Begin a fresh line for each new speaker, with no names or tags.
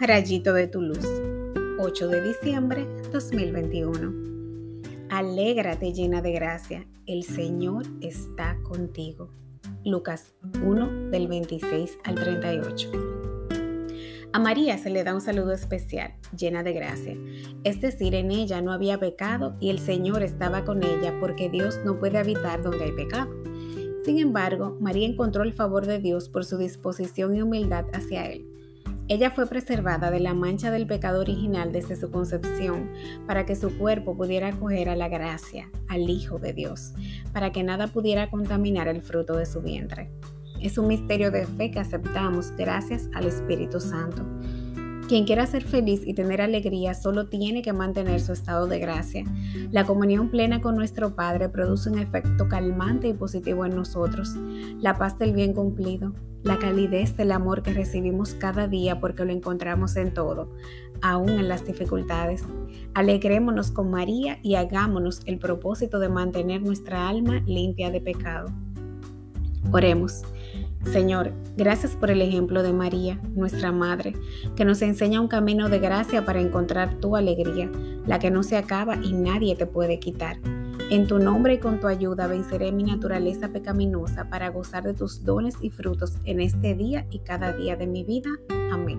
Rayito de tu luz, 8 de diciembre 2021. Alégrate llena de gracia, el Señor está contigo. Lucas 1 del 26 al 38. A María se le da un saludo especial, llena de gracia. Es decir, en ella no había pecado y el Señor estaba con ella porque Dios no puede habitar donde hay pecado. Sin embargo, María encontró el favor de Dios por su disposición y humildad hacia Él. Ella fue preservada de la mancha del pecado original desde su concepción, para que su cuerpo pudiera acoger a la gracia, al Hijo de Dios, para que nada pudiera contaminar el fruto de su vientre. Es un misterio de fe que aceptamos gracias al Espíritu Santo. Quien quiera ser feliz y tener alegría solo tiene que mantener su estado de gracia. La comunión plena con nuestro Padre produce un efecto calmante y positivo en nosotros. La paz del bien cumplido, la calidez del amor que recibimos cada día porque lo encontramos en todo, aún en las dificultades. Alegrémonos con María y hagámonos el propósito de mantener nuestra alma limpia de pecado. Oremos. Señor, gracias por el ejemplo de María, nuestra Madre, que nos enseña un camino de gracia para encontrar tu alegría, la que no se acaba y nadie te puede quitar. En tu nombre y con tu ayuda venceré mi naturaleza pecaminosa para gozar de tus dones y frutos en este día y cada día de mi vida. Amén.